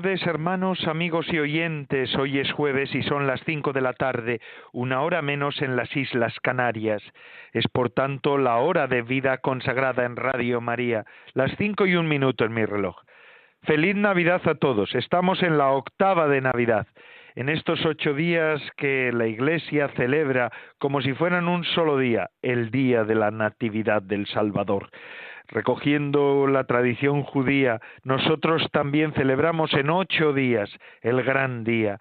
Tardes, hermanos, amigos y oyentes. Hoy es jueves y son las cinco de la tarde, una hora menos en las Islas Canarias. Es por tanto la hora de vida consagrada en Radio María, las cinco y un minuto en mi reloj. Feliz Navidad a todos. Estamos en la octava de Navidad en estos ocho días que la Iglesia celebra como si fueran un solo día, el día de la Natividad del Salvador recogiendo la tradición judía, nosotros también celebramos en ocho días el gran día,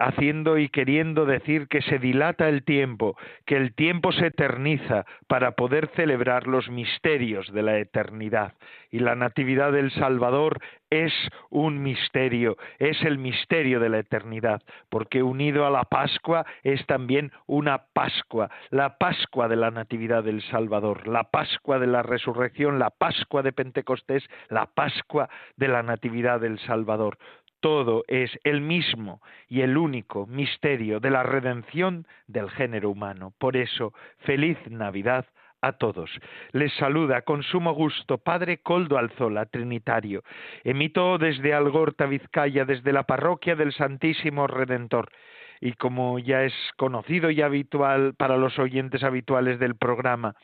haciendo y queriendo decir que se dilata el tiempo, que el tiempo se eterniza para poder celebrar los misterios de la eternidad. Y la Natividad del Salvador es un misterio, es el misterio de la eternidad, porque unido a la Pascua es también una Pascua, la Pascua de la Natividad del Salvador, la Pascua de la Resurrección, la Pascua de Pentecostés, la Pascua de la Natividad del Salvador todo es el mismo y el único misterio de la redención del género humano. Por eso, feliz Navidad a todos. Les saluda con sumo gusto Padre Coldo Alzola, Trinitario. Emito desde Algorta, Vizcaya, desde la parroquia del Santísimo Redentor y como ya es conocido y habitual para los oyentes habituales del programa,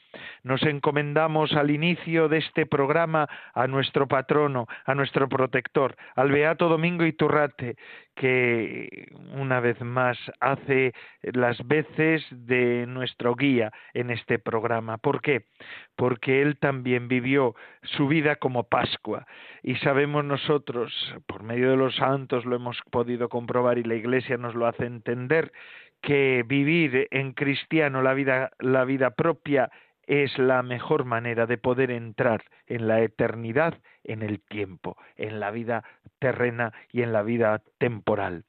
nos encomendamos al inicio de este programa a nuestro patrono, a nuestro protector, al Beato Domingo Iturrate, que una vez más hace las veces de nuestro guía en este programa. ¿Por qué? Porque él también vivió su vida como Pascua y sabemos nosotros, por medio de los santos lo hemos podido comprobar y la Iglesia nos lo hace entender, que vivir en cristiano la vida, la vida propia es la mejor manera de poder entrar en la eternidad, en el tiempo, en la vida terrena y en la vida temporal.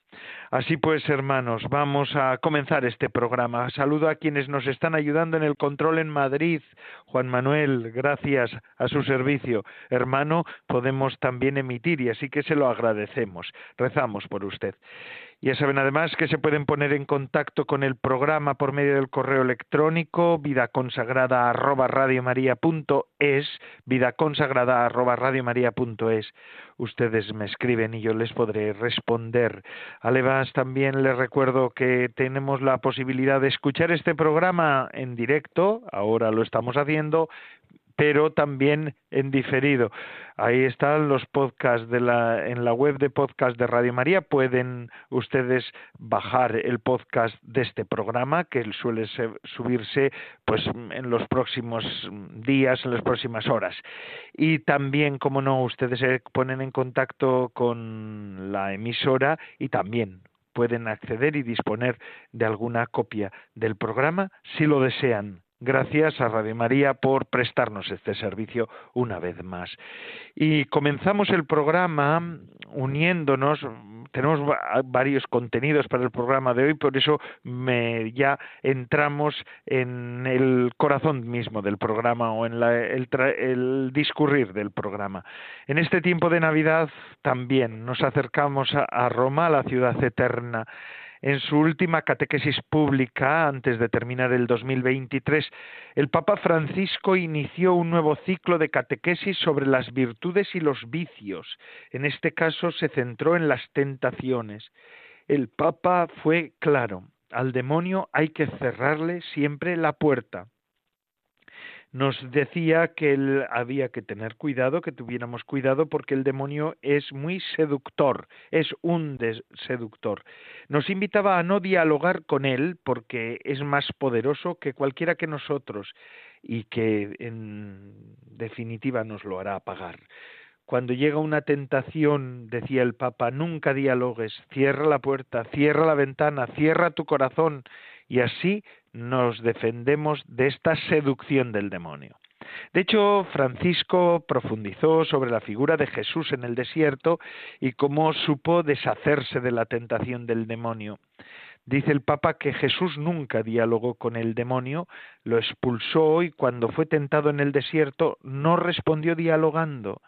Así pues, hermanos, vamos a comenzar este programa. Saludo a quienes nos están ayudando en el control en Madrid. Juan Manuel, gracias a su servicio. Hermano, podemos también emitir y así que se lo agradecemos. Rezamos por usted. Ya saben además que se pueden poner en contacto con el programa por medio del correo electrónico vidaconsagrada arroba es vidaconsagrada arroba es. Ustedes me escriben y yo les podré responder. Además también les recuerdo que tenemos la posibilidad de escuchar este programa en directo, ahora lo estamos haciendo, pero también en diferido. Ahí están los podcasts de la, en la web de podcast de Radio María. Pueden ustedes bajar el podcast de este programa que suele subirse pues en los próximos días, en las próximas horas. Y también, como no, ustedes se ponen en contacto con la emisora y también pueden acceder y disponer de alguna copia del programa si lo desean Gracias a Radio María por prestarnos este servicio una vez más. Y comenzamos el programa uniéndonos, tenemos varios contenidos para el programa de hoy, por eso me, ya entramos en el corazón mismo del programa o en el, discurrir del programa. En este tiempo de Navidad también nos acercamos a Roma, la ciudad eterna en su última catequesis pública, antes de terminar el 2023, el Papa Francisco inició un nuevo ciclo de catequesis sobre las virtudes y los vicios. En este caso se centró en las tentaciones. El Papa fue claro, al demonio hay que cerrarle siempre la puerta nos decía que él había que tener cuidado, que tuviéramos cuidado porque el demonio es muy seductor, es un seductor. Nos invitaba a no dialogar con él porque es más poderoso que cualquiera que nosotros y que en definitiva nos lo hará pagar. Cuando llega una tentación, decía el Papa, nunca dialogues, cierra la puerta, cierra la ventana, cierra tu corazón y así nos defendemos de esta seducción del demonio. De hecho, Francisco profundizó sobre la figura de Jesús en el desierto y cómo supo deshacerse de la tentación del demonio. Dice el Papa que Jesús nunca dialogó con el demonio, lo expulsó y cuando fue tentado en el desierto no respondió dialogando,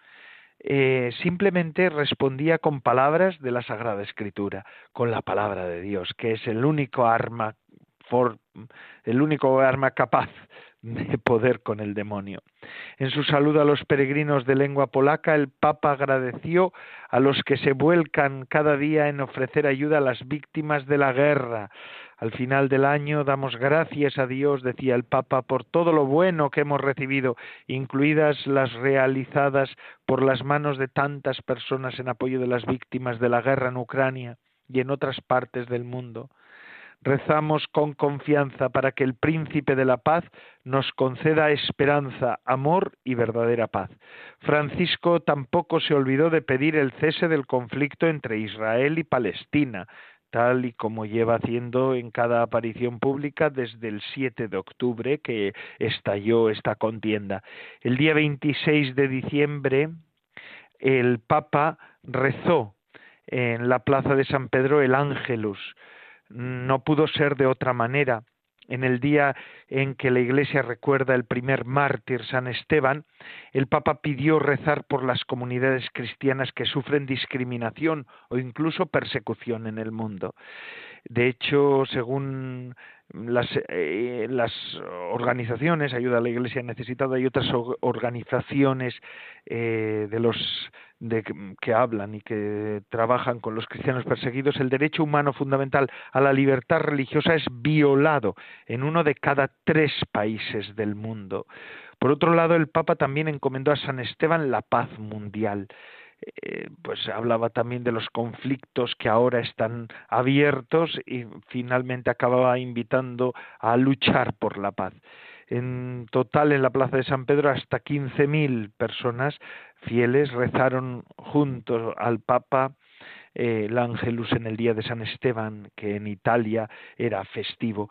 eh, simplemente respondía con palabras de la Sagrada Escritura, con la palabra de Dios, que es el único arma, el único arma capaz de poder con el demonio. En su saludo a los peregrinos de lengua polaca, el Papa agradeció a los que se vuelcan cada día en ofrecer ayuda a las víctimas de la guerra. Al final del año damos gracias a Dios, decía el Papa, por todo lo bueno que hemos recibido, incluidas las realizadas por las manos de tantas personas en apoyo de las víctimas de la guerra en Ucrania y en otras partes del mundo rezamos con confianza para que el príncipe de la paz nos conceda esperanza, amor y verdadera paz. Francisco tampoco se olvidó de pedir el cese del conflicto entre Israel y Palestina, tal y como lleva haciendo en cada aparición pública desde el 7 de octubre que estalló esta contienda. El día 26 de diciembre el Papa rezó en la plaza de San Pedro el Ángelus, no pudo ser de otra manera. En el día en que la Iglesia recuerda el primer mártir, San Esteban, el Papa pidió rezar por las comunidades cristianas que sufren discriminación o incluso persecución en el mundo. De hecho, según las, eh, las organizaciones, Ayuda a la Iglesia Necesitada y otras organizaciones eh, de los de, que hablan y que trabajan con los cristianos perseguidos, el derecho humano fundamental a la libertad religiosa es violado en uno de cada tres países del mundo. Por otro lado, el Papa también encomendó a San Esteban la paz mundial. Eh, pues hablaba también de los conflictos que ahora están abiertos y finalmente acababa invitando a luchar por la paz. En total, en la Plaza de San Pedro, hasta 15.000 personas fieles rezaron junto al Papa eh, el Ángelus en el día de San Esteban, que en Italia era festivo.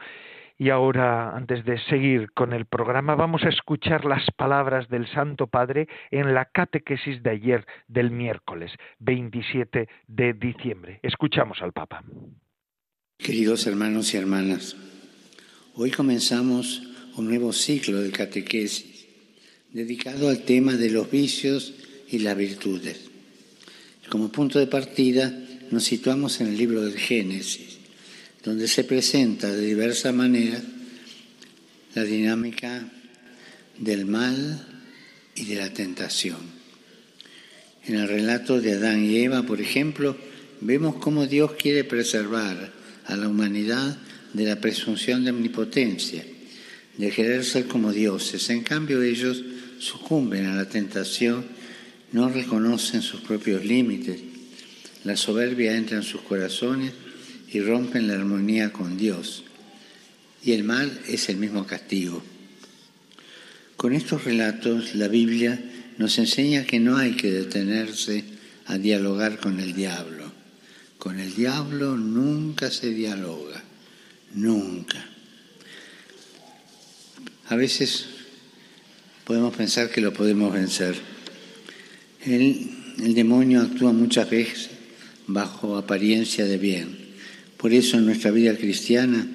Y ahora, antes de seguir con el programa, vamos a escuchar las palabras del Santo Padre en la catequesis de ayer del miércoles 27 de diciembre. Escuchamos al Papa. Queridos hermanos y hermanas, hoy comenzamos un nuevo ciclo de catequesis dedicado al tema de los vicios y las virtudes. Como punto de partida nos situamos en el libro del Génesis donde se presenta de diversa manera la dinámica del mal y de la tentación. En el relato de Adán y Eva, por ejemplo, vemos cómo Dios quiere preservar a la humanidad de la presunción de omnipotencia, de querer ser como dioses. En cambio, ellos sucumben a la tentación, no reconocen sus propios límites, la soberbia entra en sus corazones y rompen la armonía con Dios. Y el mal es el mismo castigo. Con estos relatos la Biblia nos enseña que no hay que detenerse a dialogar con el diablo. Con el diablo nunca se dialoga, nunca. A veces podemos pensar que lo podemos vencer. El, el demonio actúa muchas veces bajo apariencia de bien por eso en nuestra vida cristiana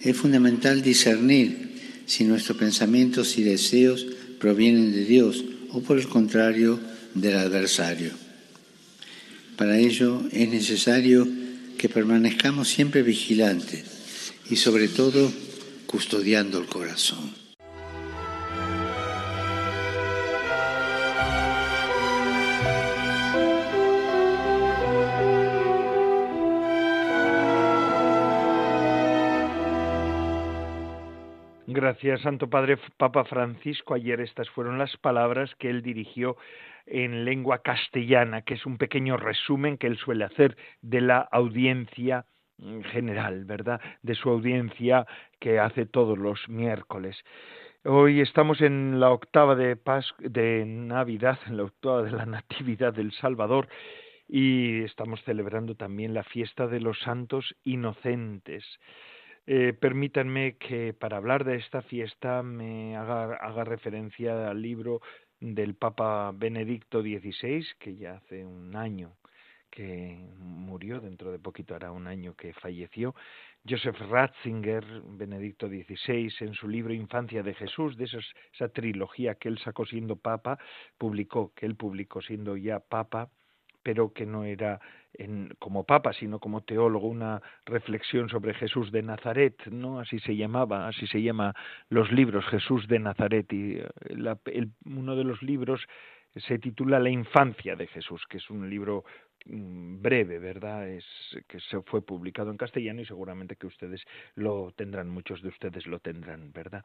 es fundamental discernir si nuestros pensamientos y deseos provienen de Dios o por el contrario del adversario. Para ello es necesario que permanezcamos siempre vigilantes y sobre todo custodiando el corazón. Gracias, Santo Padre Papa Francisco. Ayer estas fueron las palabras que él dirigió en lengua castellana, que es un pequeño resumen que él suele hacer de la audiencia general, ¿verdad? De su audiencia que hace todos los miércoles. Hoy estamos en la octava de, de Navidad, en la octava de la Natividad del Salvador, y estamos celebrando también la fiesta de los santos inocentes. Eh, permítanme que para hablar de esta fiesta me haga, referencia al libro del Papa Benedicto XVI, que ya hace un año que murió, dentro de poquito hará un año que falleció, Joseph Ratzinger, Benedicto XVI, en su libro Infancia de Jesús, de esa trilogía que él sacó siendo papa, publicó, que él publicó siendo ya papa, pero que no era en, como papa, sino como teólogo, una reflexión sobre Jesús de Nazaret, ¿no? Así se llamaba, así se llama los libros, Jesús de Nazaret, y eh, uno de los libros se titula La infancia de Jesús, que es un libro mm, breve, ¿verdad? Es que se fue publicado en castellano y seguramente que ustedes lo tendrán, muchos de ustedes lo tendrán, ¿verdad?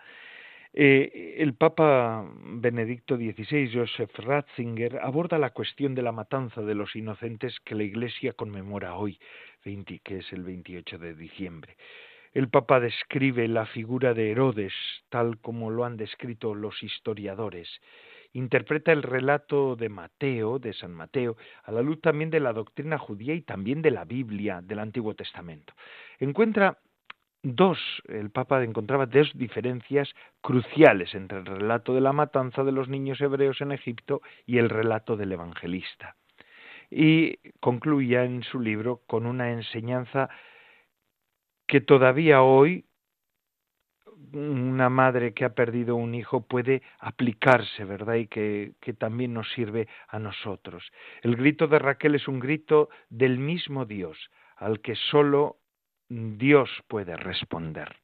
Eh, el Papa Benedicto XVI, Joseph Ratzinger, aborda la cuestión de la matanza de los inocentes que la Iglesia conmemora hoy, que es el 28 de diciembre. El Papa describe la figura de Herodes tal como lo han descrito los historiadores interpreta el relato de Mateo, de San Mateo, a la luz también de la doctrina judía y también de la Biblia del Antiguo Testamento. Encuentra dos, el Papa encontraba dos diferencias cruciales entre el relato de la matanza de los niños hebreos en Egipto y el relato del evangelista. Y concluía en su libro con una enseñanza que todavía hoy una madre que ha perdido un hijo puede aplicarse, ¿verdad? Y que, que, también nos sirve a nosotros. El grito de Raquel es un grito del mismo Dios, al que solo Dios puede responder.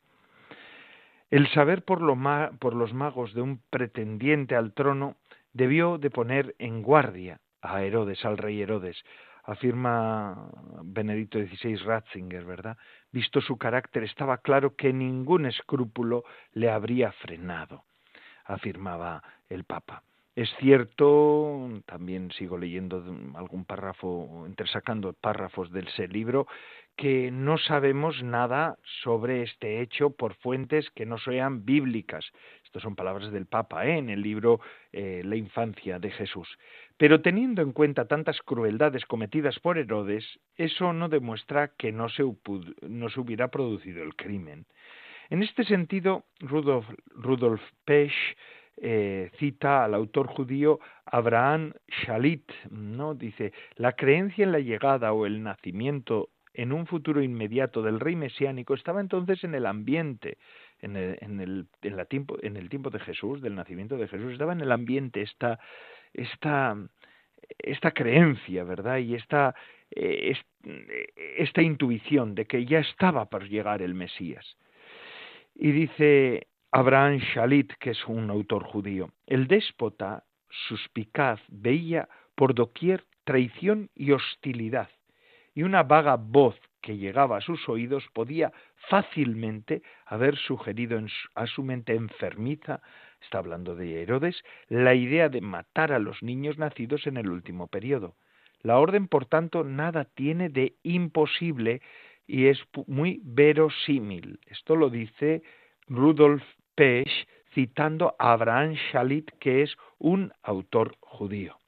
El saber por, lo por los magos de un pretendiente al trono debió de poner en guardia a Herodes, al rey Herodes, afirma Benedicto XVI Ratzinger, ¿verdad? Visto su carácter, estaba claro que ningún escrúpulo le habría frenado, afirmaba el Papa. Es cierto, también sigo leyendo algún párrafo, entresacando párrafos del ese libro, que no sabemos nada sobre este hecho por fuentes que no sean bíblicas. Estas son palabras del Papa ¿eh? en el libro eh, La infancia de Jesús. Pero teniendo en cuenta tantas crueldades cometidas por Herodes, eso no demuestra que no se, hubiera producido el crimen. En este sentido, Rudolf, Rudolf Pesch eh, cita al autor judío Abraham Shalit, ¿no? Dice, la creencia en la llegada o el nacimiento en un futuro inmediato del rey mesiánico estaba entonces en el ambiente, en el, en el, en la tiempo, en el tiempo de Jesús, del nacimiento de Jesús, estaba en el ambiente esta, esta, esta creencia, ¿verdad? Y esta, eh, esta intuición de que ya estaba por llegar el Mesías. Y dice Abraham Shalit, que es un autor judío, el déspota suspicaz veía por doquier traición y hostilidad, y una vaga voz que llegaba a sus oídos podía fácilmente haber sugerido a su mente enfermiza está hablando de Herodes, la idea de matar a los niños nacidos en el último periodo. La orden, por tanto, nada tiene de imposible y es muy verosímil. Esto lo dice Rudolf Pesch citando a Abraham Shalit, que es un autor judío.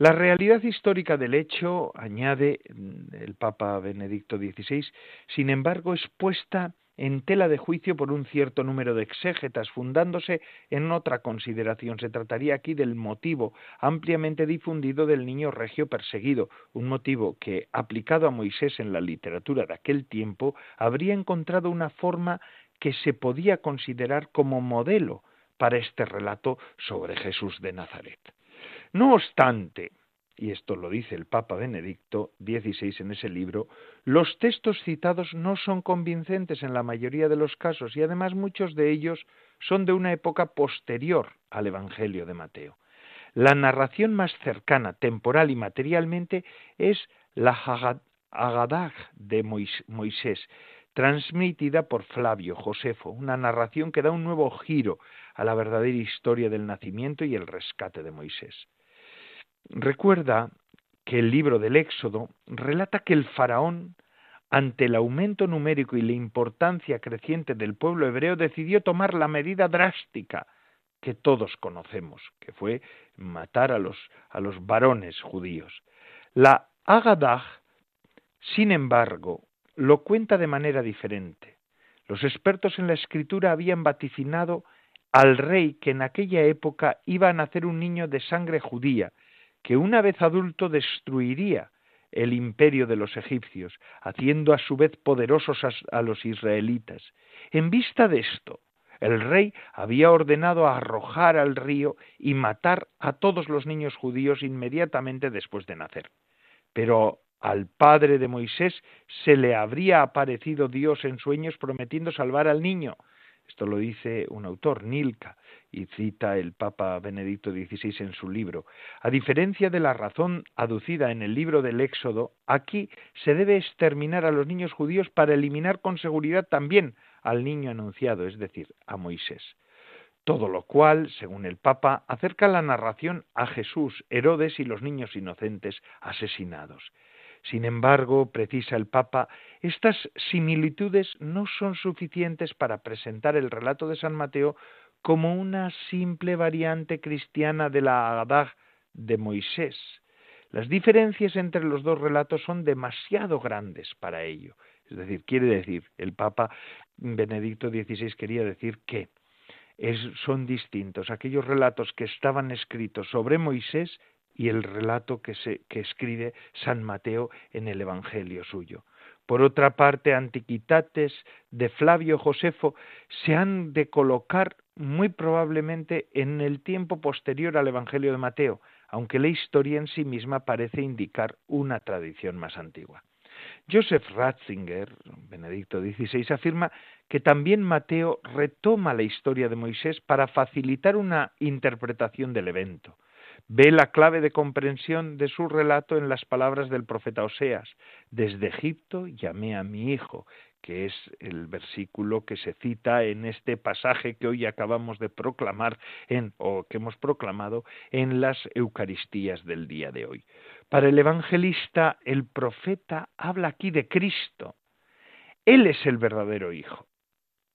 La realidad histórica del hecho, añade el Papa Benedicto XVI, sin embargo, es puesta en tela de juicio por un cierto número de exégetas, fundándose en otra consideración. Se trataría aquí del motivo ampliamente difundido del niño regio perseguido, un motivo que, aplicado a Moisés en la literatura de aquel tiempo, habría encontrado una forma que se podía considerar como modelo para este relato sobre Jesús de Nazaret. No obstante, y esto lo dice el Papa Benedicto XVI en ese libro, los textos citados no son convincentes en la mayoría de los casos y además muchos de ellos son de una época posterior al Evangelio de Mateo. La narración más cercana, temporal y materialmente, es la Haggadah de Moisés, transmitida por Flavio Josefo, una narración que da un nuevo giro a la verdadera historia del nacimiento y el rescate de Moisés. Recuerda que el libro del Éxodo relata que el faraón, ante el aumento numérico y la importancia creciente del pueblo hebreo, decidió tomar la medida drástica que todos conocemos, que fue matar a los, a los varones judíos. La Agadah, sin embargo, lo cuenta de manera diferente. Los expertos en la escritura habían vaticinado al rey que en aquella época iba a nacer un niño de sangre judía, que una vez adulto destruiría el imperio de los egipcios, haciendo a su vez poderosos a, los israelitas. En vista de esto, el rey había ordenado arrojar al río y matar a todos los niños judíos inmediatamente después de nacer. Pero al padre de Moisés se le habría aparecido Dios en sueños prometiendo salvar al niño. Esto lo dice un autor, Nilka, y cita el Papa Benedicto XVI en su libro. A diferencia de la razón aducida en el libro del Éxodo, aquí se debe exterminar a los niños judíos para eliminar con seguridad también al niño anunciado, es decir, a Moisés. Todo lo cual, según el Papa, acerca la narración a Jesús, Herodes y los niños inocentes asesinados. Sin embargo, precisa el Papa, estas similitudes no son suficientes para presentar el relato de San Mateo como una simple variante cristiana de la Agadá de Moisés. Las diferencias entre los dos relatos son demasiado grandes para ello. Es decir, quiere decir, el Papa Benedicto XVI quería decir que son distintos aquellos relatos que estaban escritos sobre Moisés y el relato que, escribe San Mateo en el Evangelio suyo. Por otra parte, Antiquitates de Flavio Josefo se han de colocar muy probablemente en el tiempo posterior al Evangelio de Mateo, aunque la historia en sí misma parece indicar una tradición más antigua. Joseph Ratzinger, Benedicto XVI, afirma que también Mateo retoma la historia de Moisés para facilitar una interpretación del evento. Ve la clave de comprensión de su relato en las palabras del profeta Oseas. Desde Egipto llamé a mi hijo, que es el versículo que se cita en este pasaje que hoy acabamos de proclamar en, o que hemos proclamado en las Eucaristías del día de hoy. Para el evangelista, el profeta habla aquí de Cristo. Él es el verdadero Hijo.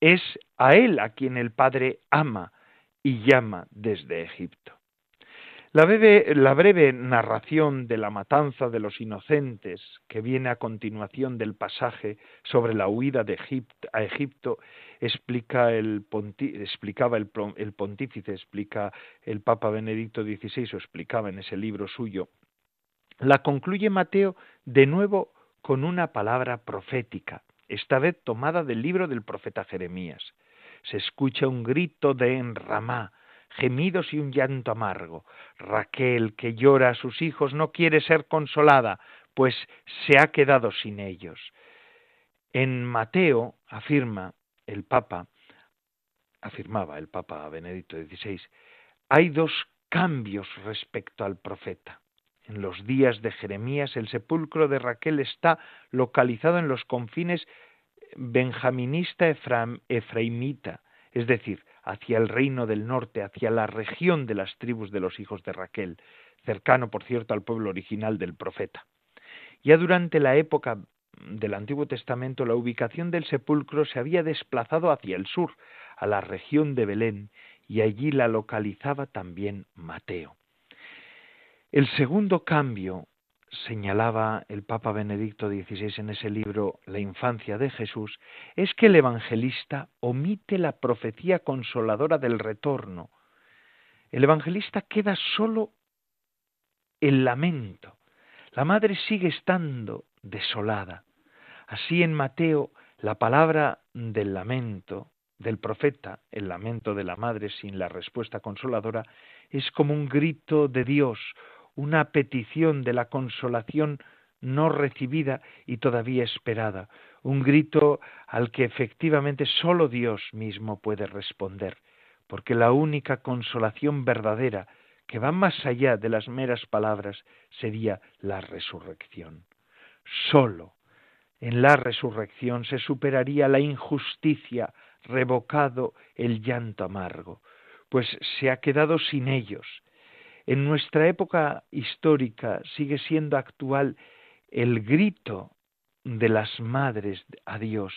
Es a Él a quien el Padre ama y llama desde Egipto. La breve, narración de la matanza de los inocentes que viene a continuación del pasaje sobre la huida de a Egipto explica el explicaba el, pontífice, explica el Papa Benedicto XVI, o explicaba en ese libro suyo, la concluye Mateo de nuevo con una palabra profética, esta vez tomada del libro del profeta Jeremías. Se escucha un grito de enramá, gemidos y un llanto amargo. Raquel, que llora a sus hijos, no quiere ser consolada, pues se ha quedado sin ellos. En Mateo afirma el Papa, afirmaba el Papa Benedicto XVI, hay dos cambios respecto al profeta. En los días de Jeremías el sepulcro de Raquel está localizado en los confines benjaminista efraimita, es decir, hacia el reino del norte, hacia la región de las tribus de los hijos de Raquel, cercano, por cierto, al pueblo original del profeta. Ya durante la época del Antiguo Testamento, la ubicación del sepulcro se había desplazado hacia el sur, a la región de Belén, y allí la localizaba también Mateo. El segundo cambio señalaba el Papa Benedicto XVI en ese libro La infancia de Jesús, es que el evangelista omite la profecía consoladora del retorno. El evangelista queda solo el lamento. La madre sigue estando desolada. Así en Mateo la palabra del lamento del profeta, el lamento de la madre sin la respuesta consoladora, es como un grito de Dios, una petición de la consolación no recibida y todavía esperada, un grito al que efectivamente sólo Dios mismo puede responder, porque la única consolación verdadera que va más allá de las meras palabras sería la resurrección. Sólo en la resurrección se superaría la injusticia, revocado el llanto amargo, pues se ha quedado sin ellos, en nuestra época histórica sigue siendo actual el grito de las madres a Dios,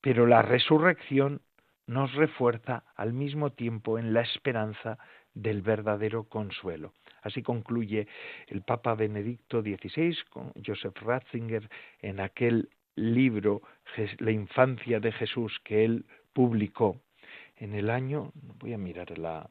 pero la resurrección nos refuerza al mismo tiempo en la esperanza del verdadero consuelo. Así concluye el Papa Benedicto XVI con Joseph Ratzinger en aquel libro La infancia de Jesús que él publicó en el año, voy a mirar la,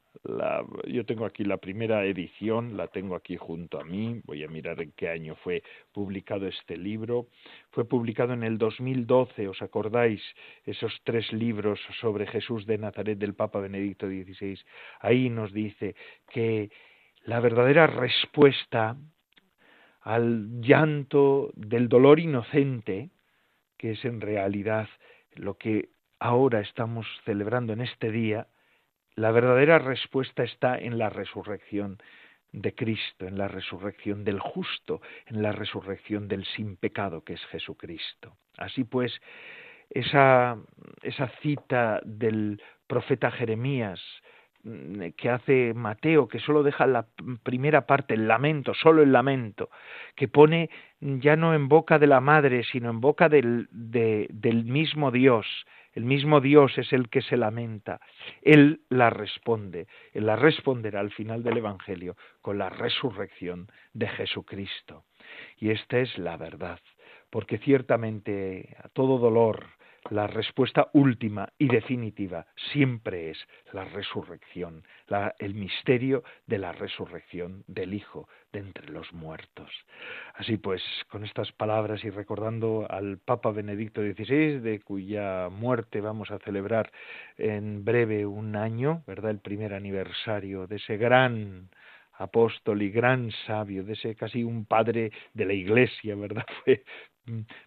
yo tengo aquí la primera edición, la tengo aquí junto a mí, voy a mirar en qué año fue publicado este libro. Fue publicado en el 2012, ¿os acordáis? Esos tres libros sobre Jesús de Nazaret del Papa Benedicto XVI. Ahí nos dice que la verdadera respuesta al llanto del dolor inocente, que es en realidad lo que ahora estamos celebrando en este día, la verdadera respuesta está en la resurrección de Cristo, en la resurrección del justo, en la resurrección del sin pecado que es Jesucristo. Así pues, esa, cita del profeta Jeremías mm, que hace Mateo, que solo deja la primera parte, el lamento, solo el lamento, que pone ya no en boca de la madre, sino en boca del, del mismo Dios, el mismo Dios es el que se lamenta. Él la responde. Él la responderá al final del Evangelio con la resurrección de Jesucristo. Y esta es la verdad, porque ciertamente a todo dolor, la respuesta última y definitiva siempre es la resurrección, el misterio de la resurrección del Hijo de entre los muertos. Así pues, con estas palabras y recordando al Papa Benedicto XVI, de cuya muerte vamos a celebrar en breve un año, ¿verdad? El primer aniversario de ese gran apóstol y gran sabio, de ese casi un padre de la Iglesia, ¿verdad? Fue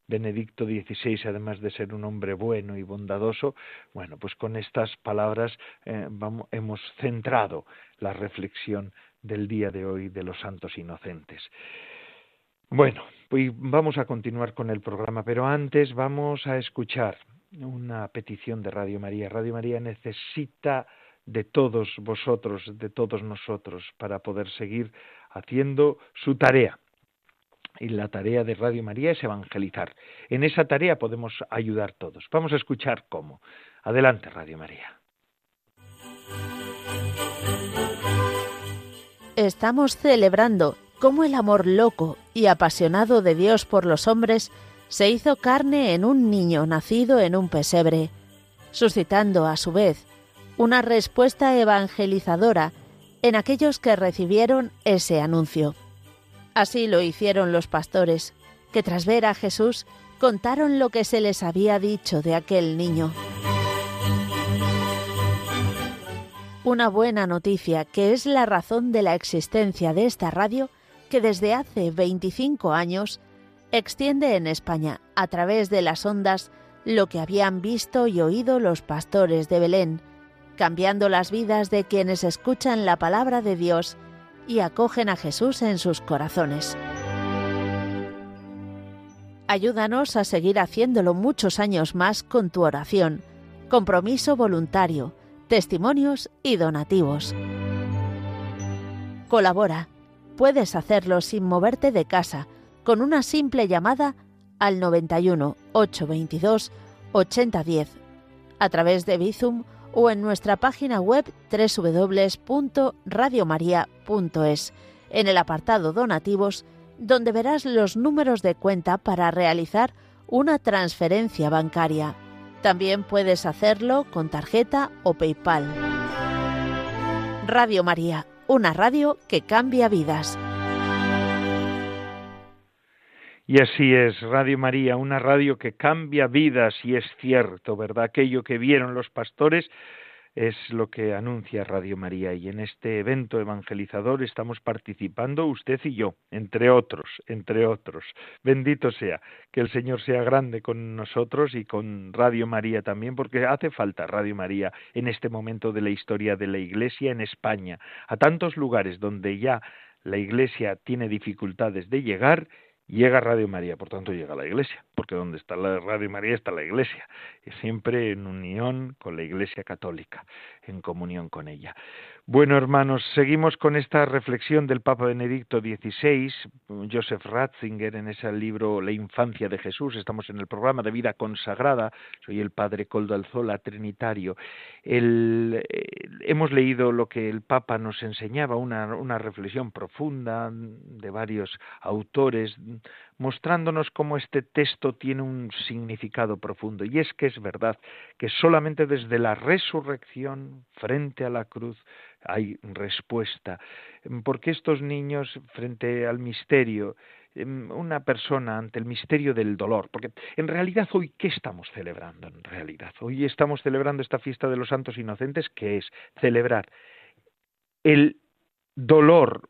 Benedicto XVI, además de ser un hombre bueno y bondadoso, bueno, pues con estas palabras eh, hemos centrado la reflexión del día de hoy de los santos inocentes. Bueno, pues vamos a continuar con el programa, pero antes vamos a escuchar una petición de Radio María. Radio María necesita de todos vosotros, de todos nosotros, para poder seguir haciendo su tarea y la tarea de Radio María es evangelizar. En esa tarea podemos ayudar todos. Vamos a escuchar cómo. Adelante, Radio María. Estamos celebrando cómo el amor loco y apasionado de Dios por los hombres se hizo carne en un niño nacido en un pesebre, suscitando a su vez una respuesta evangelizadora en aquellos que recibieron ese anuncio. Así lo hicieron los pastores, que tras ver a Jesús contaron lo que se les había dicho de aquel niño. Una buena noticia que es la razón de la existencia de esta radio que desde hace 25 años extiende en España a través de las ondas lo que habían visto y oído los pastores de Belén, cambiando las vidas de quienes escuchan la palabra de Dios y acogen a Jesús en sus corazones. Ayúdanos a seguir haciéndolo muchos años más con tu oración, compromiso voluntario, testimonios y donativos. Colabora. Puedes hacerlo sin moverte de casa, con una simple llamada al 91 822 8010, a través de Bizum o en nuestra página web www.radiomaria.es, en el apartado Donativos, donde verás los números de cuenta para realizar una transferencia bancaria. También puedes hacerlo con tarjeta o PayPal. Radio María, una radio que cambia vidas. Y así es, Radio María, una radio que cambia vidas y es cierto, ¿verdad? Aquello que vieron los pastores es lo que anuncia Radio María y en este evento evangelizador estamos participando usted y yo, entre otros, entre otros. Bendito sea, que el Señor sea grande con nosotros y con Radio María también, porque hace falta Radio María en este momento de la historia de la Iglesia en España, a tantos lugares donde ya la Iglesia tiene dificultades de llegar llega Radio María, por tanto llega la Iglesia, porque donde está la Radio María está la Iglesia, y siempre en unión con la Iglesia Católica, en comunión con ella. Bueno, hermanos, seguimos con esta reflexión del Papa Benedicto XVI, Joseph Ratzinger, en ese libro La infancia de Jesús. Estamos en el programa de vida consagrada. Soy el Padre Coldo Alzola, Trinitario. Eh, hemos leído lo que el Papa nos enseñaba, una, una reflexión profunda de varios autores mostrándonos cómo este texto tiene un significado profundo. Y es que es verdad que solamente desde la resurrección frente a la cruz hay respuesta. Porque estos niños frente al misterio, em, una persona ante el misterio del dolor, porque en realidad hoy, ¿qué estamos celebrando? En realidad, hoy estamos celebrando esta fiesta de los santos inocentes, que es celebrar el dolor,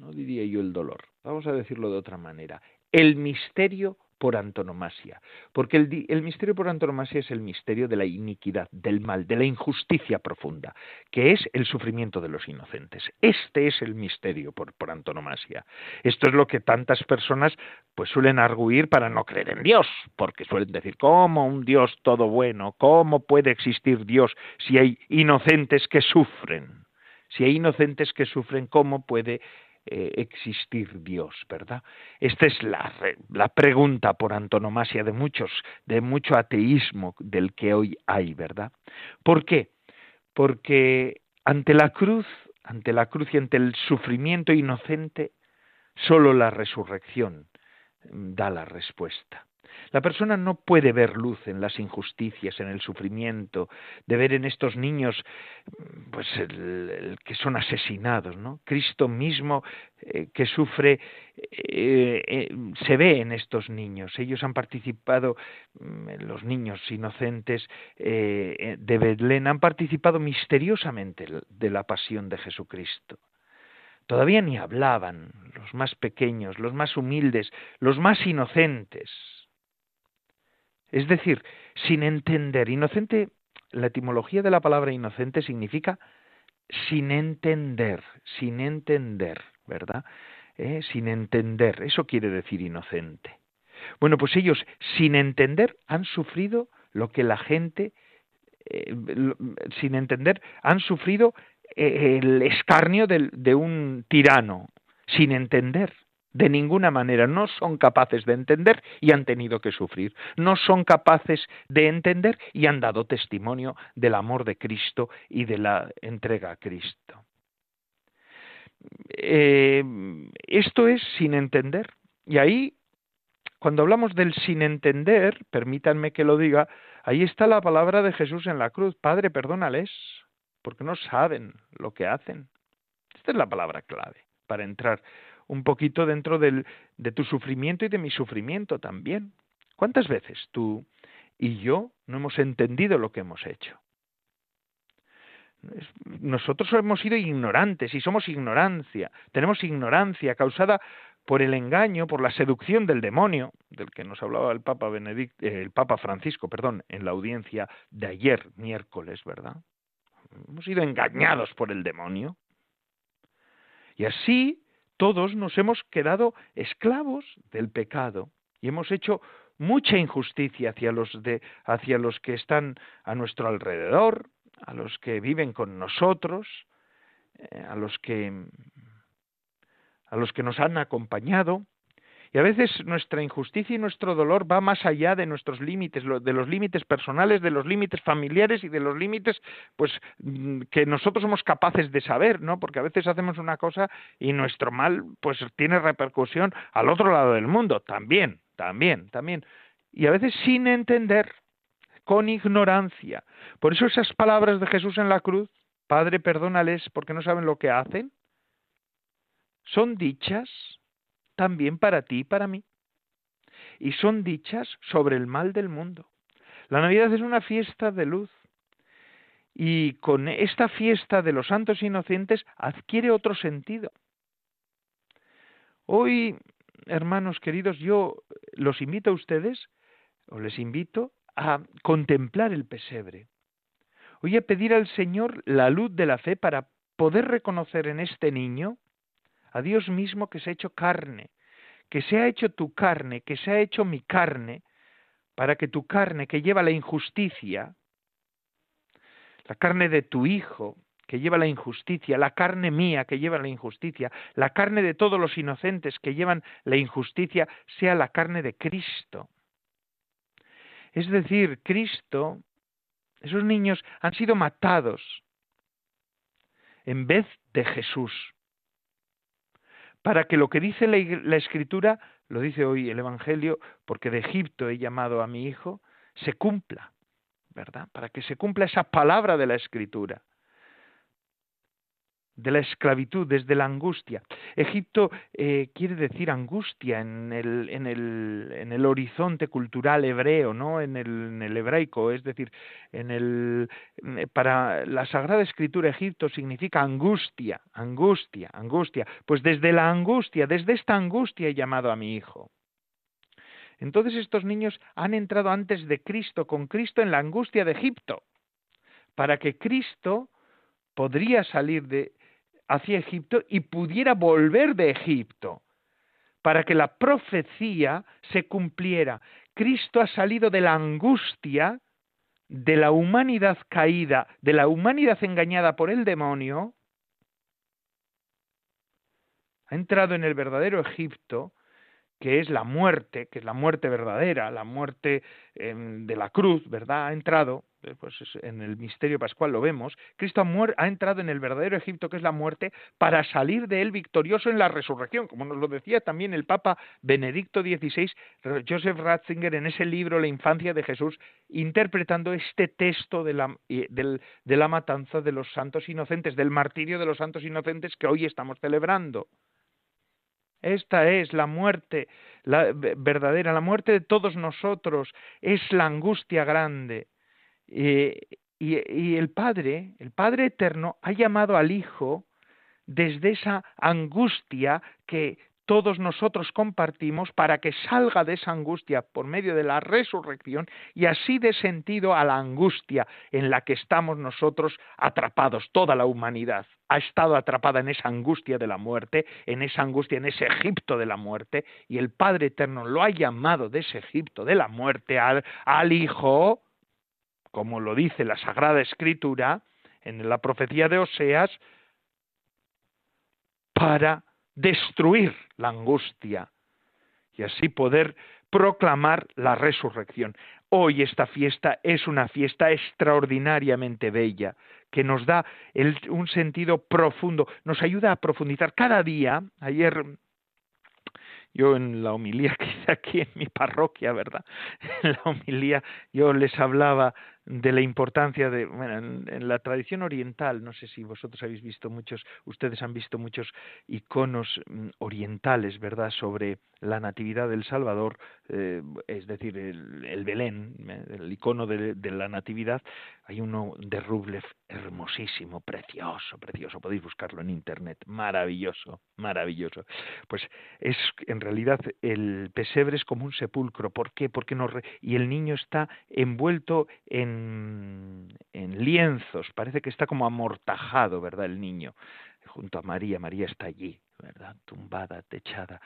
no diría yo el dolor, vamos a decirlo de otra manera, el misterio por antonomasia, porque el, misterio por antonomasia es el misterio de la iniquidad, del mal, de la injusticia profunda, que es el sufrimiento de los inocentes. Este es el misterio por, antonomasia. Esto es lo que tantas personas pues suelen arguir para no creer en Dios, porque suelen decir, ¿cómo un Dios todo bueno? ¿Cómo puede existir Dios si hay inocentes que sufren? Si hay inocentes que sufren, ¿cómo puede eh, existir Dios, ¿verdad? Esta es la, la, pregunta por antonomasia de muchos, de mucho ateísmo del que hoy hay, ¿verdad? ¿Por qué? Porque ante la cruz, ante la cruz y ante el sufrimiento inocente, solo la resurrección da la respuesta. La persona no puede ver luz en las injusticias, en el sufrimiento, de ver en estos niños pues el, que son asesinados, ¿no? Cristo mismo eh, que sufre eh, eh, se ve en estos niños. Ellos han participado, mm, los niños inocentes de Belén han participado misteriosamente de la pasión de Jesucristo. Todavía ni hablaban, los más pequeños, los más humildes, los más inocentes es decir, sin entender. Inocente, la etimología de la palabra inocente significa sin entender, sin entender, ¿verdad? ¿Eh? Sin entender, eso quiere decir inocente. Bueno, pues ellos, sin entender, han sufrido lo que la gente, eh, sin entender, han sufrido eh, el escarnio de un tirano, sin entender. De ninguna manera no son capaces de entender y han tenido que sufrir. No son capaces de entender y han dado testimonio del amor de Cristo y de la entrega a Cristo. Eh, esto es sin entender. Y ahí, cuando hablamos del sin entender, permítanme que lo diga, ahí está la palabra de Jesús en la cruz. Padre, perdónales, porque no saben lo que hacen. Esta es la palabra clave para entrar un poquito dentro del, de tu sufrimiento y de mi sufrimiento también. ¿Cuántas veces tú y yo no hemos entendido lo que hemos hecho? Nosotros hemos sido ignorantes y somos ignorancia. Tenemos ignorancia causada por el engaño, por la seducción del demonio, del que nos hablaba el Papa Benedict, eh, el Papa Francisco, perdón, en la audiencia de ayer, miércoles, ¿verdad? Hemos sido engañados por el demonio. Y así todos nos hemos quedado esclavos del pecado y hemos hecho mucha injusticia hacia los, de, hacia los que están a nuestro alrededor, a los que viven con nosotros, eh, a los que a los que nos han acompañado, y a veces nuestra injusticia y nuestro dolor va más allá de nuestros límites, de los límites personales, de los límites familiares y de los límites pues mm, que nosotros somos capaces de saber, ¿no? Porque a veces hacemos una cosa y nuestro mal pues tiene repercusión al otro lado del mundo, también, también, también. Y a veces sin entender, con ignorancia. Por eso esas palabras de Jesús en la cruz, Padre, perdónales porque no saben lo que hacen, son dichas también para ti y para mí. Y son dichas sobre el mal del mundo. La Navidad es una fiesta de luz. Y con esta fiesta de los santos inocentes adquiere otro sentido. Hoy, hermanos queridos, yo los invito a ustedes, o les invito a contemplar el pesebre. Hoy a pedir al Señor la luz de la fe para poder reconocer en este niño a Dios mismo que se ha hecho carne, que se ha hecho tu carne, que se ha hecho mi carne, para que tu carne que lleva la injusticia, la carne de tu hijo, que lleva la injusticia, la carne mía que lleva la injusticia, la carne de todos los inocentes que llevan la injusticia, sea la carne de Cristo. Es decir, Cristo, esos niños han sido matados en vez de Jesús para que lo que dice la, Escritura, lo dice hoy el Evangelio, porque de Egipto he llamado a mi hijo, se cumpla, ¿verdad? Para que se cumpla esa palabra de la Escritura de la esclavitud, desde la angustia. Egipto eh, quiere decir angustia en el, en, el, en el, horizonte cultural hebreo, ¿no? En el, en el hebraico, es decir, en el, eh, para la Sagrada Escritura Egipto significa angustia, angustia, angustia. Pues desde la angustia, desde esta angustia he llamado a mi hijo. Entonces estos niños han entrado antes de Cristo, con Cristo en la angustia de Egipto, para que Cristo podría salir de, hacia Egipto y pudiera volver de Egipto, para que la profecía se cumpliera. Cristo ha salido de la angustia de la humanidad caída, de la humanidad engañada por el demonio, ha entrado en el verdadero Egipto, que es la muerte, que es la muerte verdadera, la muerte em, de la cruz, ¿verdad? Ha entrado eh, pues en el misterio pascual lo vemos, Cristo ha, ha, entrado en el verdadero Egipto que es la muerte para salir de él victorioso en la resurrección, como nos lo decía también el Papa Benedicto XVI, Joseph Ratzinger en ese libro La infancia de Jesús, interpretando este texto de la, de la matanza de los santos inocentes, del martirio de los santos inocentes que hoy estamos celebrando. Esta es la muerte la verdadera, la muerte de todos nosotros, es la angustia grande. Eh, y, el Padre, el Padre Eterno, ha llamado al Hijo desde esa angustia que todos nosotros compartimos para que salga de esa angustia por medio de la resurrección y así dé sentido a la angustia en la que estamos nosotros atrapados, toda la humanidad ha estado atrapada en esa angustia de la muerte, en esa angustia, en ese Egipto de la muerte, y el Padre Eterno lo ha llamado de ese Egipto de la muerte al, al Hijo como lo dice la Sagrada Escritura en la profecía de Oseas, para destruir la angustia y así poder proclamar la resurrección. Hoy esta fiesta es una fiesta extraordinariamente bella, que nos da un sentido profundo, nos ayuda a profundizar cada día. Ayer yo en la homilía que aquí en mi parroquia, ¿verdad? En la homilía yo les hablaba de la importancia de, bueno, en, la tradición oriental, no sé si vosotros habéis visto muchos, ustedes han visto muchos iconos mm, orientales, ¿verdad?, sobre la Natividad del Salvador, eh, es decir, el, Belén, eh, el icono de, la Natividad, hay uno de Rublev hermosísimo, precioso, precioso, podéis buscarlo en Internet, maravilloso, maravilloso. Pues es, en realidad, el pesebre es como un sepulcro, ¿por qué? Porque no y el niño está envuelto en, en lienzos, parece que está como amortajado, ¿verdad?, el niño junto a María. María está allí, ¿verdad? Tumbada, techada,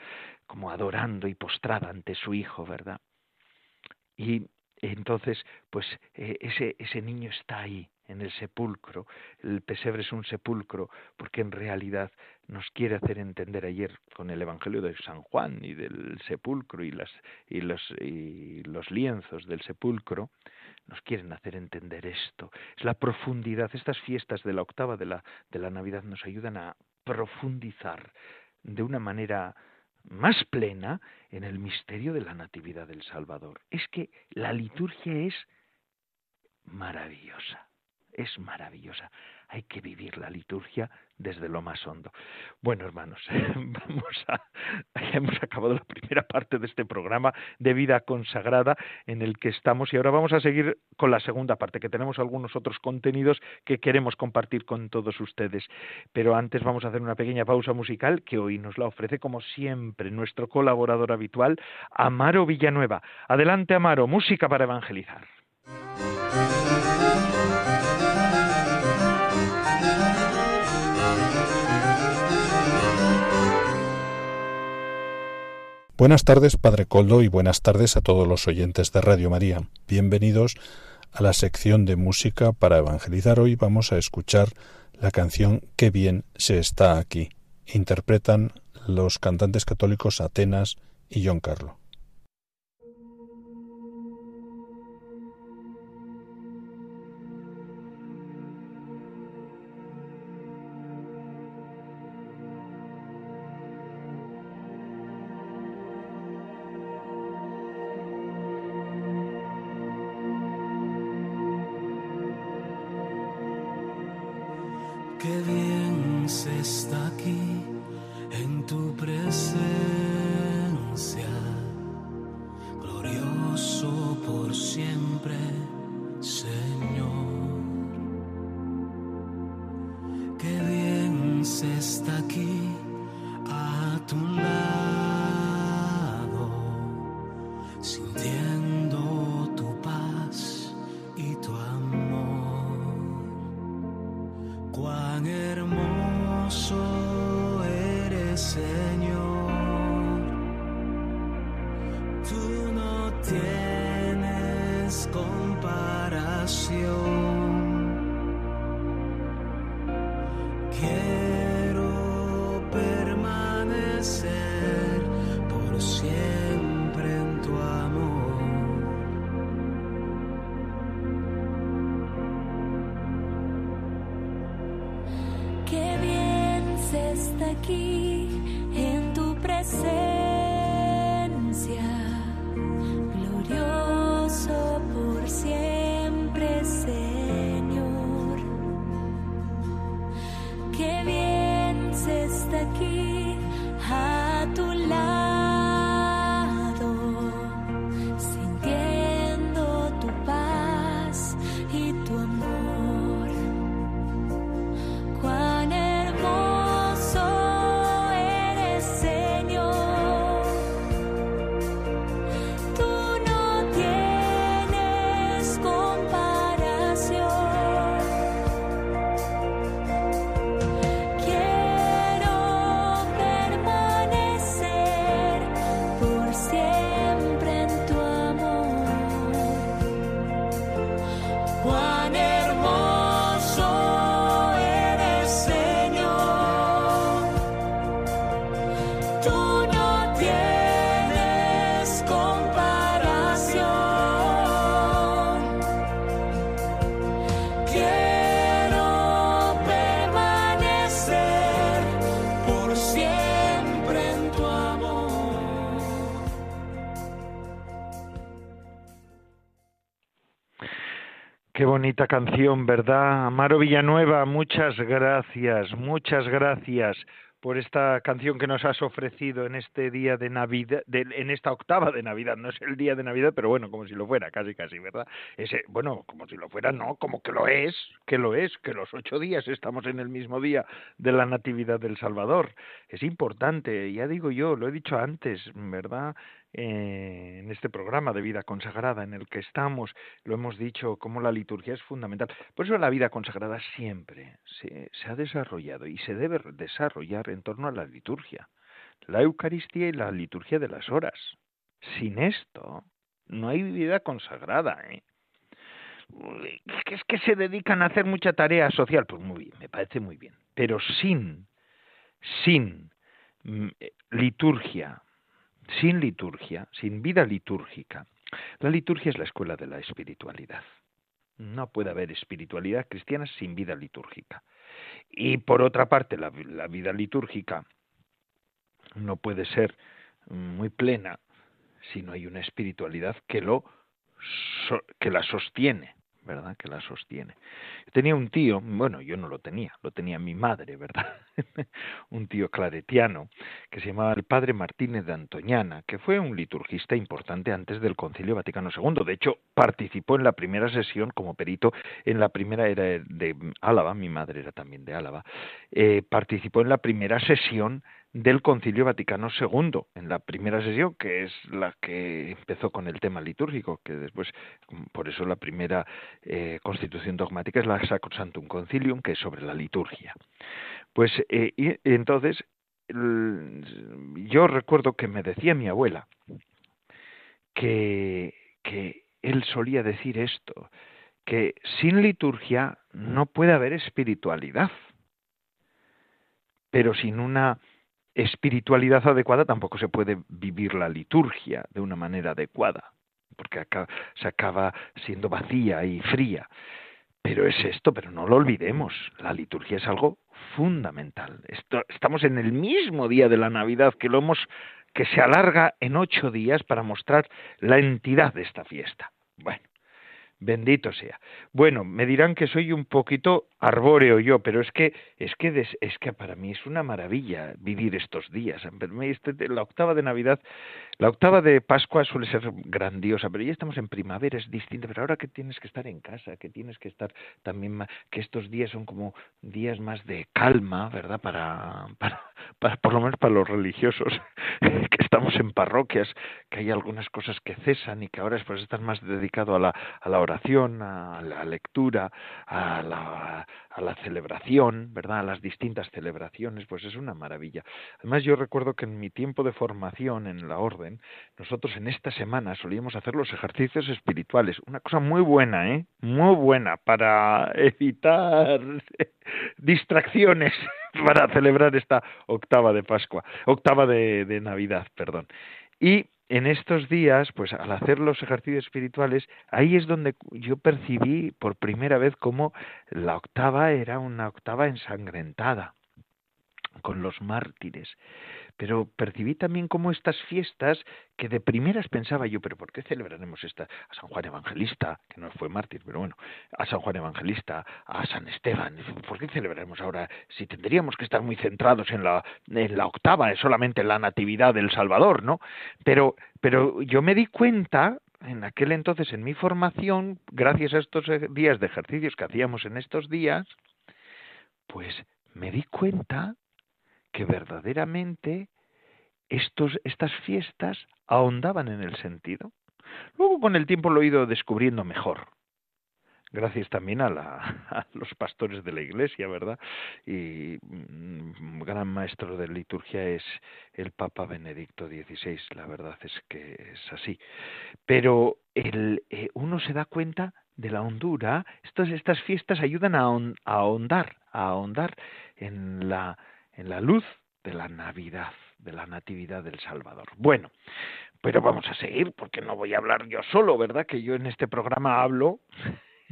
como adorando y postrada ante su hijo, ¿verdad? Y entonces, pues eh, ese, ese niño está ahí, en el sepulcro. El pesebre es un sepulcro porque en realidad nos quiere hacer entender ayer con el Evangelio de San Juan y del sepulcro y, las, y, los, y los lienzos del sepulcro, nos quieren hacer entender esto. Es la profundidad. Estas fiestas de la octava de la, de la Navidad nos ayudan a profundizar de una manera más plena en el misterio de la Natividad del Salvador. Es que la liturgia es maravillosa es maravillosa. Hay que vivir la liturgia desde lo más hondo. Bueno, hermanos, vamos a, hemos acabado la primera parte de este programa de vida consagrada en el que estamos y ahora vamos a seguir con la segunda parte, que tenemos algunos otros contenidos que queremos compartir con todos ustedes. Pero antes vamos a hacer una pequeña pausa musical que hoy nos la ofrece, como siempre, nuestro colaborador habitual, Amaro Villanueva. Adelante, Amaro, música para evangelizar. Buenas tardes, Padre Coldo, y buenas tardes a todos los oyentes de Radio María. Bienvenidos a la sección de música para evangelizar. Hoy vamos a escuchar la canción Qué bien se está aquí. Interpretan los cantantes católicos Atenas y John Carlo. Bonita canción, ¿verdad? Amaro Villanueva, muchas gracias, muchas gracias por esta canción que nos has ofrecido en este día de Navidad, de- en esta octava de Navidad. No es el día de Navidad, pero bueno, como si lo fuera, casi, casi, ¿verdad? Ese, bueno, como si lo fuera, no, como que lo es, que lo es, que los ocho días estamos en el mismo día de la Natividad del Salvador. Es importante, ya digo yo, lo he dicho antes, ¿verdad? Eh, en este programa de vida consagrada en el que estamos, lo hemos dicho, como la liturgia es fundamental. Por eso la vida consagrada siempre se, se ha desarrollado y se debe desarrollar en torno a la liturgia, la Eucaristía y la liturgia de las horas. Sin esto, no hay vida consagrada. ¿eh? Es que se dedican a hacer mucha tarea social, pues muy bien, me parece muy bien. Pero sin, sin mm, eh, liturgia, sin liturgia, sin vida litúrgica. La liturgia es la escuela de la espiritualidad. No puede haber espiritualidad cristiana sin vida litúrgica. Y por otra parte, la, vida litúrgica no puede ser muy plena si no hay una espiritualidad que lo que la sostiene, ¿verdad? Que la sostiene. Tenía un tío, bueno, yo no lo tenía, lo tenía mi madre, ¿verdad? un tío claretiano que se llamaba el padre Martínez de Antoñana, que fue un liturgista importante antes del Concilio Vaticano II. De hecho, participó en la primera sesión como perito en la primera era de Álava, mi madre era también de Álava, eh, participó en la primera sesión del Concilio Vaticano II, en la primera sesión, que es la que empezó con el tema litúrgico, que después, por eso la primera eh, constitución dogmática es la Sacrosanctum Concilium, que es sobre la liturgia. Pues eh, entonces yo recuerdo que me decía mi abuela que, que él solía decir esto, que sin liturgia no puede haber espiritualidad, pero sin una espiritualidad adecuada tampoco se puede vivir la liturgia de una manera adecuada, porque se acaba siendo vacía y fría. Pero es esto, pero no lo olvidemos, la liturgia es algo fundamental. Estamos en el mismo día de la Navidad que lo hemos que se alarga en ocho días para mostrar la entidad de esta fiesta. Bueno, Bendito sea. Bueno, me dirán que soy un poquito arbóreo yo, pero es que es que es que para mí es una maravilla vivir estos días. Este, la octava de Navidad, la octava de Pascua suele ser grandiosa, pero ya estamos en primavera, es distinto. Pero ahora que tienes que estar en casa, que tienes que estar también, que estos días son como días más de calma, ¿verdad? Para, para, para por lo menos para los religiosos que estamos en parroquias, que hay algunas cosas que cesan y que ahora pues estás más dedicado a la, a la oración, a la lectura, a la, a la celebración, ¿verdad? A las distintas celebraciones, pues es una maravilla. Además, yo recuerdo que en mi tiempo de formación en la orden, nosotros en esta semana solíamos hacer los ejercicios espirituales. Una cosa muy buena, ¿eh? Muy buena para evitar distracciones para celebrar esta octava de Pascua, octava de, de Navidad, perdón. Y en estos días, pues al hacer los ejercicios espirituales, ahí es donde yo percibí por primera vez cómo la octava era una octava ensangrentada con los mártires pero percibí también como estas fiestas que de primeras pensaba yo, pero ¿por qué celebraremos esta a San Juan Evangelista, que no fue mártir, pero bueno, a San Juan Evangelista, a San Esteban? ¿Por qué celebraremos ahora si tendríamos que estar muy centrados en la octava, solamente en la natividad del Salvador, ¿no? Pero pero yo me di cuenta en aquel entonces en mi formación, gracias a estos días de ejercicios que hacíamos en estos días, pues me di cuenta que verdaderamente estos, estas fiestas ahondaban en el sentido. Luego con el tiempo lo he ido descubriendo mejor, gracias también a, la, a, los pastores de la iglesia, ¿verdad? Y mm, gran maestro de liturgia es el Papa Benedicto XVI, la verdad es que es así. Pero el, eh, uno se da cuenta de la hondura, estas, estas fiestas ayudan a ahondar, a ahondar en la, en la luz de la Navidad, de la Natividad del Salvador. Bueno, pero vamos a seguir porque no voy a hablar yo solo, ¿verdad? Que yo en este programa hablo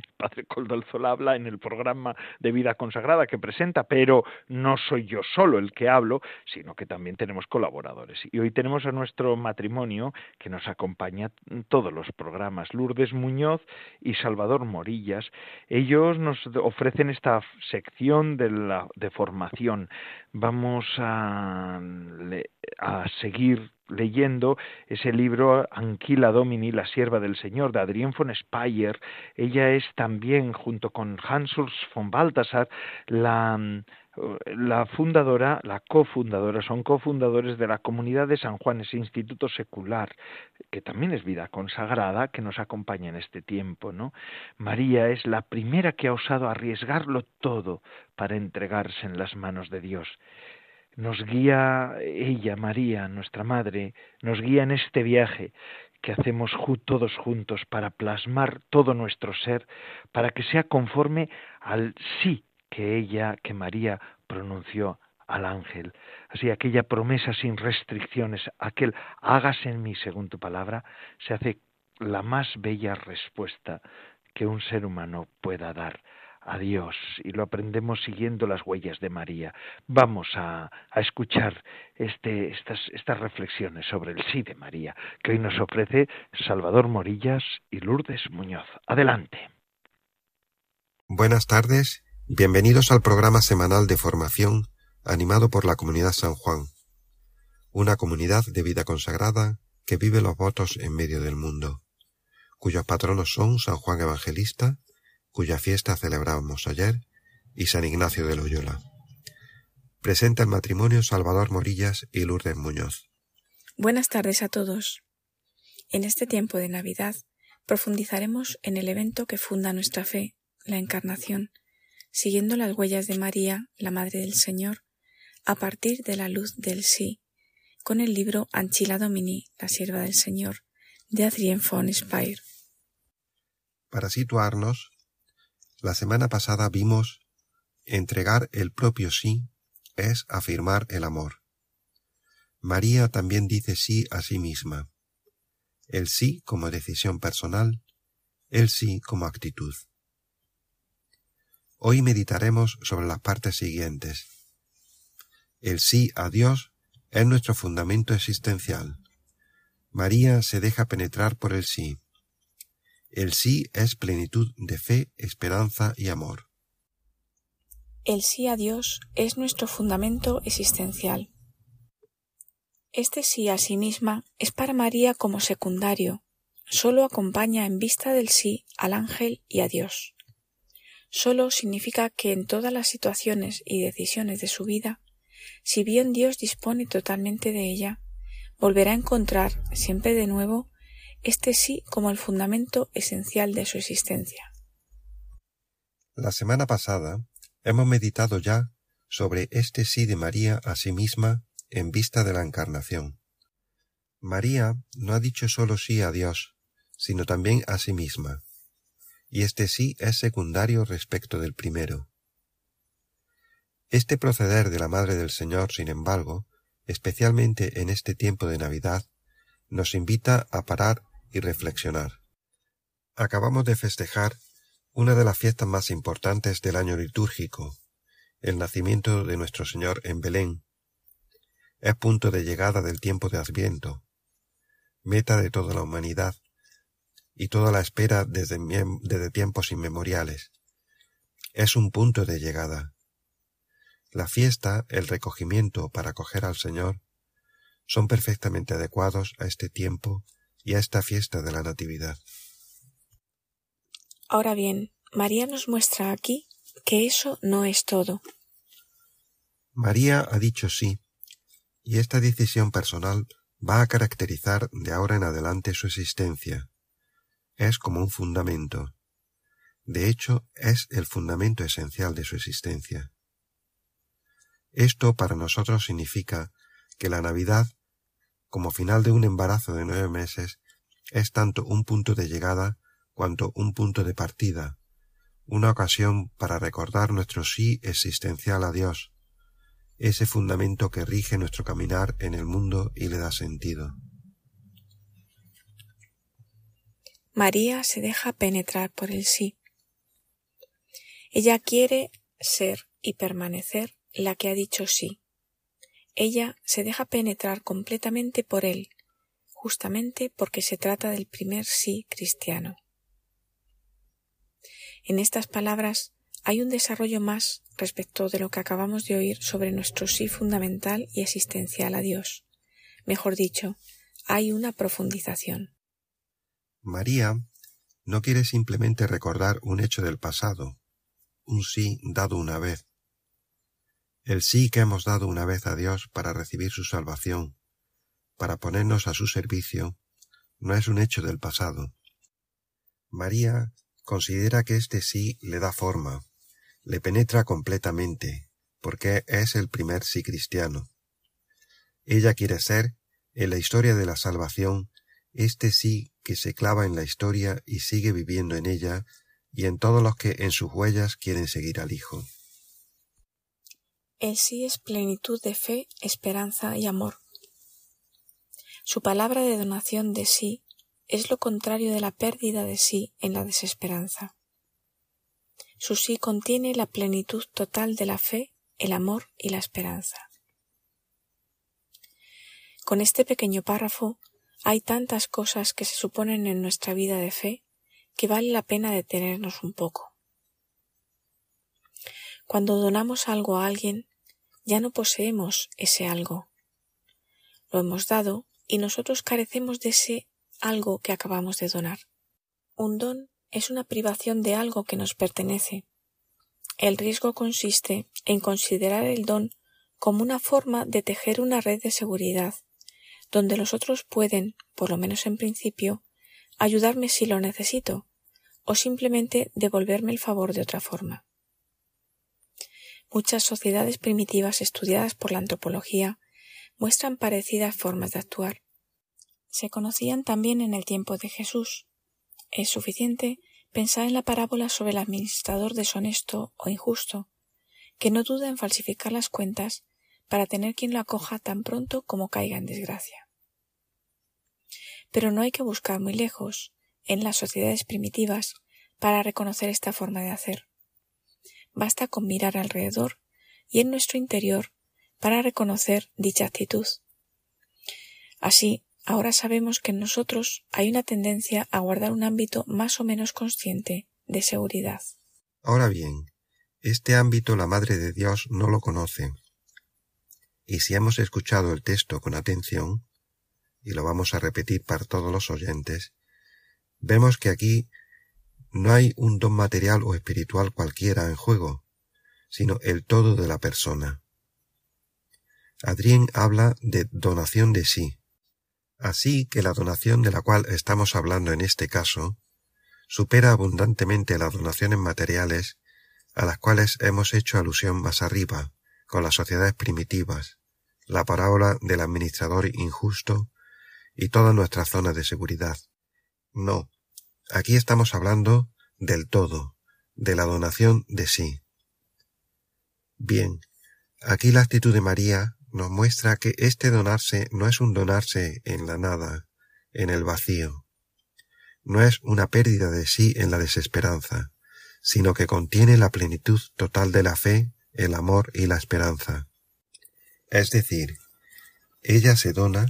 padre Coldolzola habla en el programa de vida consagrada que presenta, pero no soy yo solo el que hablo, sino que también tenemos colaboradores. Y hoy tenemos a nuestro matrimonio que nos acompaña en todos los programas, Lourdes Muñoz y Salvador Morillas. Ellos nos ofrecen esta sección de, la, de formación. Vamos a, a seguir leyendo ese libro Anquila Domini, la sierva del Señor, de Adrienne von Speyer. Ella es también, junto con Hans Urs von Balthasar, la, la fundadora, la cofundadora, son cofundadores de la comunidad de San Juan, ese instituto secular, que también es vida consagrada, que nos acompaña en este tiempo, ¿no? María es la primera que ha osado arriesgarlo todo para entregarse en las manos de Dios nos guía ella, María, nuestra Madre, nos guía en este viaje que hacemos todos juntos para plasmar todo nuestro ser, para que sea conforme al sí que ella, que María pronunció al ángel. Así aquella promesa sin restricciones, aquel hágase en mí según tu palabra, se hace la más bella respuesta que un ser humano pueda dar a Dios y lo aprendemos siguiendo las huellas de María. Vamos a, escuchar este, estas, estas reflexiones sobre el sí de María que hoy nos ofrece Salvador Morillas y Lourdes Muñoz. Adelante. Buenas tardes, bienvenidos al programa semanal de formación animado por la Comunidad San Juan, una comunidad de vida consagrada que vive los votos en medio del mundo, cuyos patronos son San Juan Evangelista, cuya fiesta celebramos ayer, y San Ignacio de Loyola. Presenta el matrimonio Salvador Morillas y Lourdes Muñoz. Buenas tardes a todos. En este tiempo de Navidad profundizaremos en el evento que funda nuestra fe, la Encarnación, siguiendo las huellas de María, la Madre del Señor, a partir de la luz del sí, con el libro Anchila Domini, la sierva del Señor, de Adrien von Speyer. Para situarnos, la semana pasada vimos entregar el propio sí es afirmar el amor. María también dice sí a sí misma. El sí como decisión personal, el sí como actitud. Hoy meditaremos sobre las partes siguientes. El sí a Dios es nuestro fundamento existencial. María se deja penetrar por el sí. El sí es plenitud de fe, esperanza y amor. El sí a Dios es nuestro fundamento existencial. Este sí a sí misma es para María como secundario, solo acompaña en vista del sí al ángel y a Dios. Solo significa que en todas las situaciones y decisiones de su vida, si bien Dios dispone totalmente de ella, volverá a encontrar siempre de nuevo este sí como el fundamento esencial de su existencia. La semana pasada hemos meditado ya sobre este sí de María a sí misma en vista de la encarnación. María no ha dicho solo sí a Dios, sino también a sí misma, y este sí es secundario respecto del primero. Este proceder de la Madre del Señor, sin embargo, especialmente en este tiempo de Navidad, nos invita a parar y reflexionar. Acabamos de festejar una de las fiestas más importantes del año litúrgico, el nacimiento de nuestro Señor en Belén. Es punto de llegada del tiempo de Adviento, meta de toda la humanidad y toda la espera desde, desde tiempos inmemoriales. Es un punto de llegada. La fiesta, el recogimiento para acoger al Señor, son perfectamente adecuados a este tiempo y a esta fiesta de la Natividad. Ahora bien, María nos muestra aquí que eso no es todo. María ha dicho sí, y esta decisión personal va a caracterizar de ahora en adelante su existencia. Es como un fundamento. De hecho, es el fundamento esencial de su existencia. Esto para nosotros significa que la Navidad, como final de un embarazo de nueve meses, es tanto un punto de llegada cuanto un punto de partida, una ocasión para recordar nuestro sí existencial a Dios, ese fundamento que rige nuestro caminar en el mundo y le da sentido. María se deja penetrar por el sí. Ella quiere ser y permanecer la que ha dicho sí. Ella se deja penetrar completamente por él, justamente porque se trata del primer sí cristiano. En estas palabras hay un desarrollo más respecto de lo que acabamos de oír sobre nuestro sí fundamental y existencial a Dios. Mejor dicho, hay una profundización. María no quiere simplemente recordar un hecho del pasado, un sí dado una vez. El sí que hemos dado una vez a Dios para recibir su salvación, para ponernos a su servicio, no es un hecho del pasado. María considera que este sí le da forma, le penetra completamente, porque es el primer sí cristiano. Ella quiere ser, en la historia de la salvación, este sí que se clava en la historia y sigue viviendo en ella y en todos los que en sus huellas quieren seguir al Hijo. El sí es plenitud de fe, esperanza y amor. Su palabra de donación de sí es lo contrario de la pérdida de sí en la desesperanza. Su sí contiene la plenitud total de la fe, el amor y la esperanza. Con este pequeño párrafo hay tantas cosas que se suponen en nuestra vida de fe que vale la pena detenernos un poco. Cuando donamos algo a alguien, ya no poseemos ese algo. Lo hemos dado y nosotros carecemos de ese algo que acabamos de donar. Un don es una privación de algo que nos pertenece. El riesgo consiste en considerar el don como una forma de tejer una red de seguridad, donde los otros pueden, por lo menos en principio, ayudarme si lo necesito, o simplemente devolverme el favor de otra forma. Muchas sociedades primitivas estudiadas por la antropología muestran parecidas formas de actuar se conocían también en el tiempo de Jesús. Es suficiente pensar en la parábola sobre el administrador deshonesto o injusto, que no duda en falsificar las cuentas para tener quien lo acoja tan pronto como caiga en desgracia. Pero no hay que buscar muy lejos, en las sociedades primitivas, para reconocer esta forma de hacer. Basta con mirar alrededor y en nuestro interior para reconocer dicha actitud. Así, ahora sabemos que en nosotros hay una tendencia a guardar un ámbito más o menos consciente de seguridad. Ahora bien, este ámbito la Madre de Dios no lo conoce. Y si hemos escuchado el texto con atención, y lo vamos a repetir para todos los oyentes, vemos que aquí no hay un don material o espiritual cualquiera en juego, sino el todo de la persona. Adrien habla de donación de sí, así que la donación de la cual estamos hablando en este caso supera abundantemente las donaciones materiales a las cuales hemos hecho alusión más arriba con las sociedades primitivas, la parábola del administrador injusto y todas nuestras zonas de seguridad. No, aquí estamos hablando del todo, de la donación de sí. Bien, aquí la actitud de María nos muestra que este donarse no es un donarse en la nada, en el vacío. No es una pérdida de sí en la desesperanza, sino que contiene la plenitud total de la fe, el amor y la esperanza. Es decir, ella se dona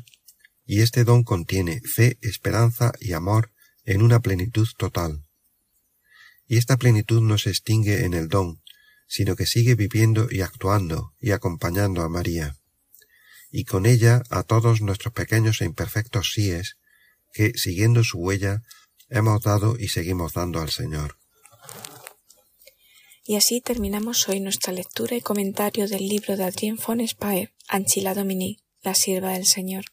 y este don contiene fe, esperanza y amor en una plenitud total. Y esta plenitud no se extingue en el don, sino que sigue viviendo y actuando y acompañando a María, y con ella a todos nuestros pequeños e imperfectos síes que, siguiendo su huella, hemos dado y seguimos dando al Señor. Y así terminamos hoy nuestra lectura y comentario del libro de Adrien von Speyer, Anchila Domini, la sierva del Señor.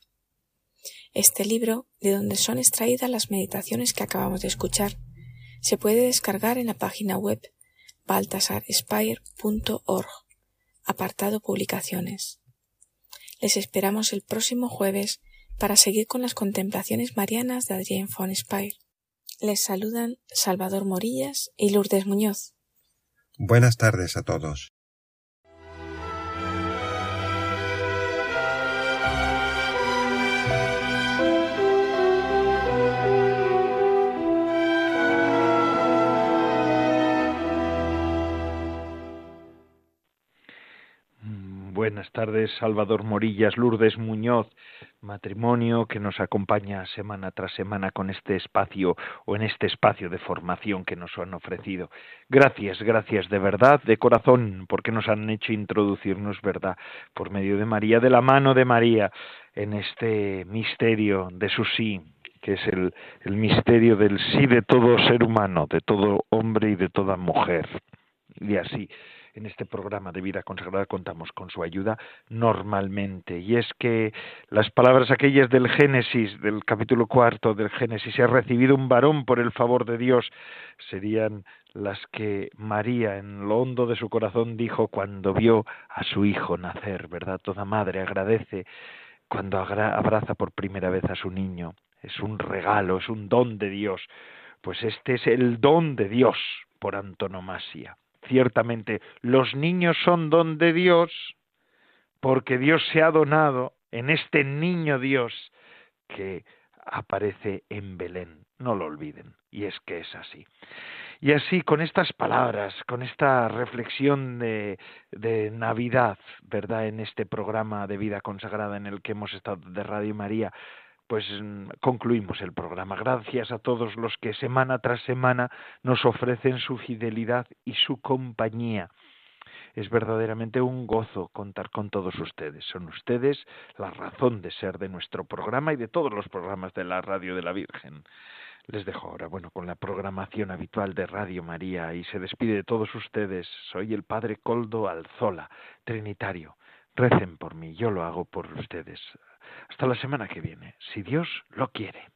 Este libro, de donde son extraídas las meditaciones que acabamos de escuchar, se puede descargar en la página web baltasarspire.org, apartado Publicaciones. Les esperamos el próximo jueves para seguir con las contemplaciones marianas de Adrien von Speyer. Les saludan Salvador Morillas y Lourdes Muñoz. Buenas tardes a todos. Buenas tardes, Salvador Morillas, Lourdes Muñoz, matrimonio que nos acompaña semana tras semana con este espacio o en este espacio de formación que nos han ofrecido. Gracias, gracias de verdad, de corazón, porque nos han hecho introducirnos, verdad, por medio de María, de la mano de María, en este misterio de su sí, que es el, el misterio del sí de todo ser humano, de todo hombre y de toda mujer. Y así en este programa de vida consagrada contamos con su ayuda normalmente. Y es que las palabras aquellas del Génesis, del capítulo cuarto del Génesis, ha recibido un varón por el favor de Dios, serían las que María en lo hondo de su corazón dijo cuando vio a su hijo nacer, ¿verdad? Toda madre agradece cuando abraza por primera vez a su niño. Es un regalo, es un don de Dios. Pues este es el don de Dios por antonomasia. Ciertamente, los niños son don de Dios porque Dios se ha donado en este niño Dios que aparece en Belén. No lo olviden. Y es que es así. Y así, con estas palabras, con esta reflexión de, Navidad, ¿verdad? En este programa de vida consagrada en el que hemos estado de Radio María, pues mm, concluimos el programa. Gracias a todos los que semana tras semana nos ofrecen su fidelidad y su compañía. Es verdaderamente un gozo contar con todos ustedes. Son ustedes la razón de ser de nuestro programa y de todos los programas de la Radio de la Virgen. Les dejo ahora, bueno, con la programación habitual de Radio María y se despide de todos ustedes. Soy el Padre Coldo Alzola, Trinitario. Recen por mí, yo lo hago por ustedes. Hasta la semana que viene, si Dios lo quiere.